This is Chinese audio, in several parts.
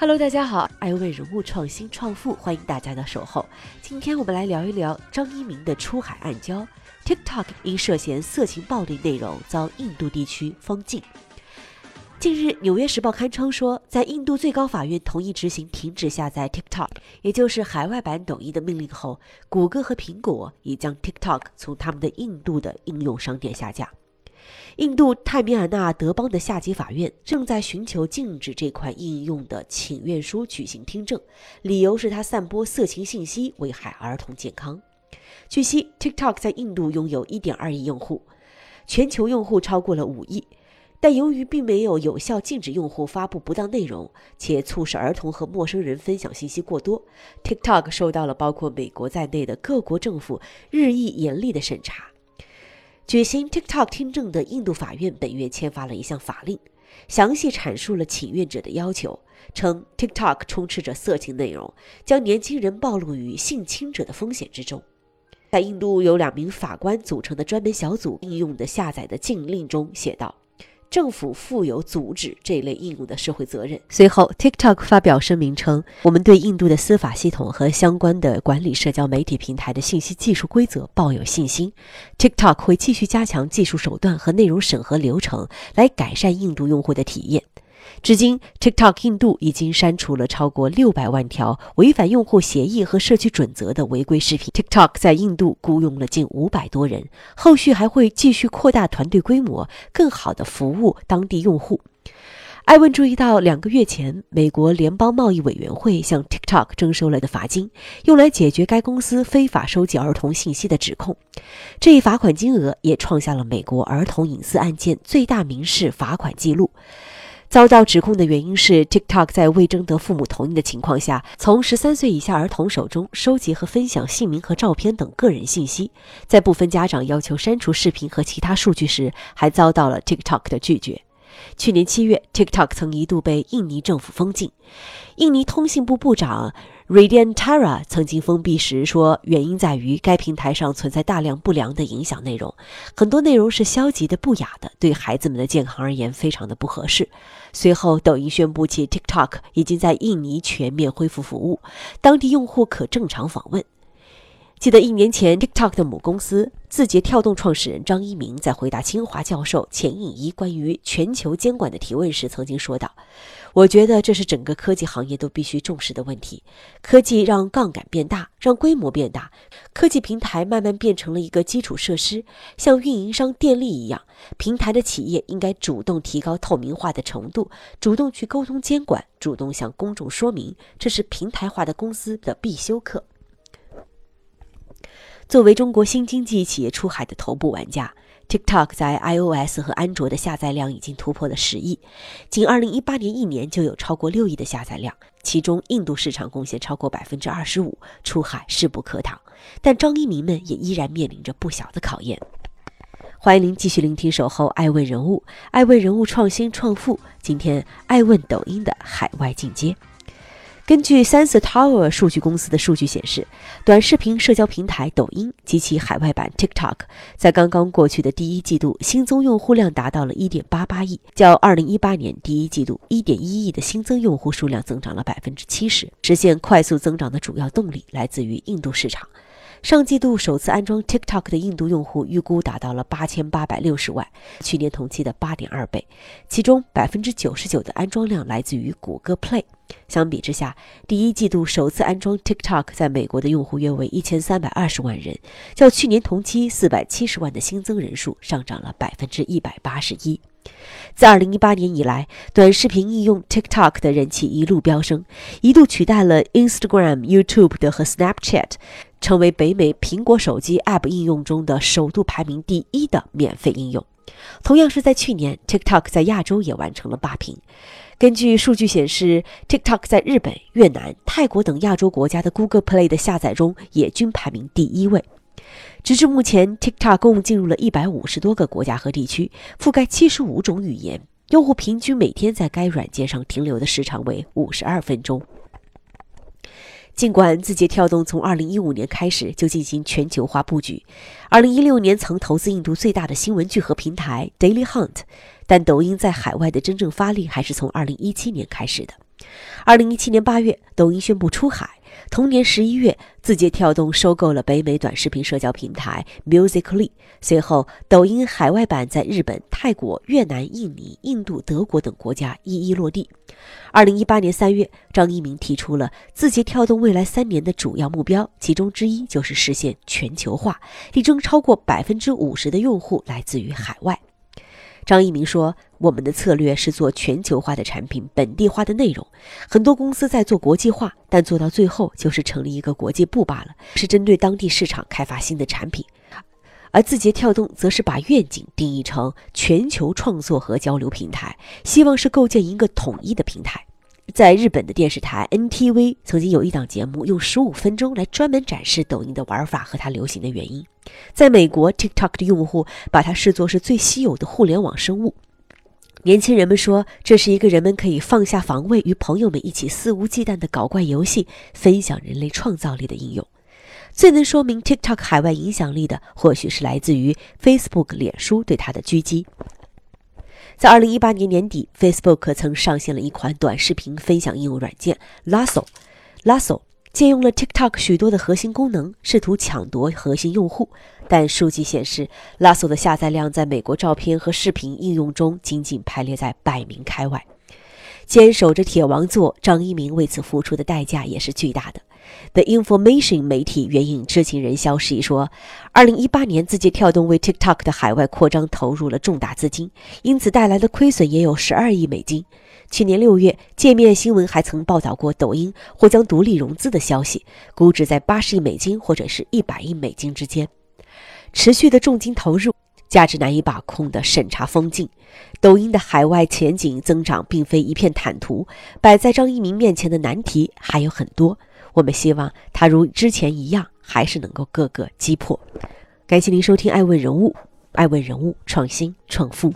Hello，大家好，爱为人物创新创富，欢迎大家的守候。今天我们来聊一聊张一鸣的出海暗礁。TikTok 因涉嫌色情暴力内容遭印度地区封禁。近日，《纽约时报》刊称说，在印度最高法院同意执行停止下载 TikTok，也就是海外版抖音的命令后，谷歌和苹果已将 TikTok 从他们的印度的应用商店下架。印度泰米尔纳德邦的下级法院正在寻求禁止这款应用的请愿书举行听证，理由是它散播色情信息，危害儿童健康。据悉，TikTok 在印度拥有1.2亿用户，全球用户超过了5亿，但由于并没有有效禁止用户发布不当内容，且促使儿童和陌生人分享信息过多，TikTok 受到了包括美国在内的各国政府日益严厉的审查。举行 TikTok 听证的印度法院本月签发了一项法令，详细阐述了请愿者的要求，称 TikTok 充斥着色情内容，将年轻人暴露于性侵者的风险之中。在印度由两名法官组成的专门小组应用的下载的禁令中写道。政府负有阻止这类应用的社会责任。随后，TikTok 发表声明称：“我们对印度的司法系统和相关的管理社交媒体平台的信息技术规则抱有信心。TikTok 会继续加强技术手段和内容审核流程，来改善印度用户的体验。”至今，TikTok 印度已经删除了超过六百万条违反用户协议和社区准则的违规视频。TikTok 在印度雇佣了近五百多人，后续还会继续扩大团队规模，更好地服务当地用户。艾文注意到，两个月前，美国联邦贸易委员会向 TikTok 征收了的罚金，用来解决该公司非法收集儿童信息的指控。这一罚款金额也创下了美国儿童隐私案件最大民事罚款记录。遭到指控的原因是，TikTok 在未征得父母同意的情况下，从十三岁以下儿童手中收集和分享姓名和照片等个人信息。在部分家长要求删除视频和其他数据时，还遭到了 TikTok 的拒绝。去年七月，TikTok 曾一度被印尼政府封禁。印尼通信部部长 Radiantara 曾经封闭时说，原因在于该平台上存在大量不良的影响内容，很多内容是消极的、不雅的，对孩子们的健康而言非常的不合适。随后，抖音宣布其 TikTok 已经在印尼全面恢复服务，当地用户可正常访问。记得一年前，TikTok 的母公司字节跳动创始人张一鸣在回答清华教授钱颖怡关于全球监管的提问时，曾经说道：“我觉得这是整个科技行业都必须重视的问题。科技让杠杆变大，让规模变大，科技平台慢慢变成了一个基础设施，像运营商电力一样。平台的企业应该主动提高透明化的程度，主动去沟通监管，主动向公众说明，这是平台化的公司的必修课。”作为中国新经济企业出海的头部玩家，TikTok 在 iOS 和安卓的下载量已经突破了十亿，仅2018年一年就有超过六亿的下载量，其中印度市场贡献超过百分之二十五，出海势不可挡。但张一鸣们也依然面临着不小的考验。欢迎您继续聆听《守候爱问人物》，爱问人物创新创富。今天爱问抖音的海外进阶。根据 Sensor Tower 数据公司的数据显示，短视频社交平台抖音及其海外版 TikTok 在刚刚过去的第一季度新增用户量达到了1.88亿，较2018年第一季度1.1亿的新增用户数量增长了70%。实现快速增长的主要动力来自于印度市场。上季度首次安装 TikTok 的印度用户预估达到了八千八百六十万，去年同期的八点二倍。其中百分之九十九的安装量来自于谷歌 Play。相比之下，第一季度首次安装 TikTok 在美国的用户约为一千三百二十万人，较去年同期四百七十万的新增人数上涨了百分之一百八十一。自2018年以来，短视频应用 TikTok 的人气一路飙升，一度取代了 Instagram、YouTube 的和 Snapchat，成为北美苹果手机 App 应用中的首度排名第一的免费应用。同样是在去年，TikTok 在亚洲也完成了霸屏。根据数据显示，TikTok 在日本、越南、泰国等亚洲国家的 Google Play 的下载中也均排名第一位。直至目前，TikTok 共进入了一百五十多个国家和地区，覆盖七十五种语言。用户平均每天在该软件上停留的时长为五十二分钟。尽管字节跳动从2015年开始就进行全球化布局，，2016年曾投资印度最大的新闻聚合平台 Daily Hunt，但抖音在海外的真正发力还是从2017年开始的。2017年8月，抖音宣布出海。同年十一月，字节跳动收购了北美短视频社交平台 Musical.ly。随后，抖音海外版在日本、泰国、越南、印尼、印度、德国等国家一一落地。二零一八年三月，张一鸣提出了字节跳动未来三年的主要目标，其中之一就是实现全球化，力争超过百分之五十的用户来自于海外。张一鸣说：“我们的策略是做全球化的产品，本地化的内容。很多公司在做国际化，但做到最后就是成立一个国际部罢了，是针对当地市场开发新的产品。而字节跳动则是把愿景定义成全球创作和交流平台，希望是构建一个统一的平台。”在日本的电视台 NTV 曾经有一档节目，用十五分钟来专门展示抖音的玩法和它流行的原因。在美国，TikTok 的用户把它视作是最稀有的互联网生物。年轻人们说，这是一个人们可以放下防卫，与朋友们一起肆无忌惮的搞怪游戏，分享人类创造力的应用。最能说明 TikTok 海外影响力的，或许是来自于 Facebook 脸书对它的狙击。在二零一八年年底，Facebook 曾上线了一款短视频分享应用软件 Lasso。Lasso 借用了 TikTok 许多的核心功能，试图抢夺核心用户。但数据显示，Lasso 的下载量在美国照片和视频应用中仅仅排列在百名开外。坚守着铁王座，张一鸣为此付出的代价也是巨大的。The Information 媒体援引知情人消息说，二零一八年字节跳动为 TikTok 的海外扩张投入了重大资金，因此带来的亏损也有十二亿美金。去年六月，界面新闻还曾报道过抖音或将独立融资的消息，估值在八十亿美金或者是一百亿美金之间。持续的重金投入，价值难以把控的审查封禁，抖音的海外前景增长并非一片坦途，摆在张一鸣面前的难题还有很多。我们希望他如之前一样，还是能够各个击破。感谢您收听《爱问人物》，爱问人物创新创富。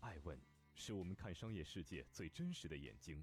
爱问是我们看商业世界最真实的眼睛，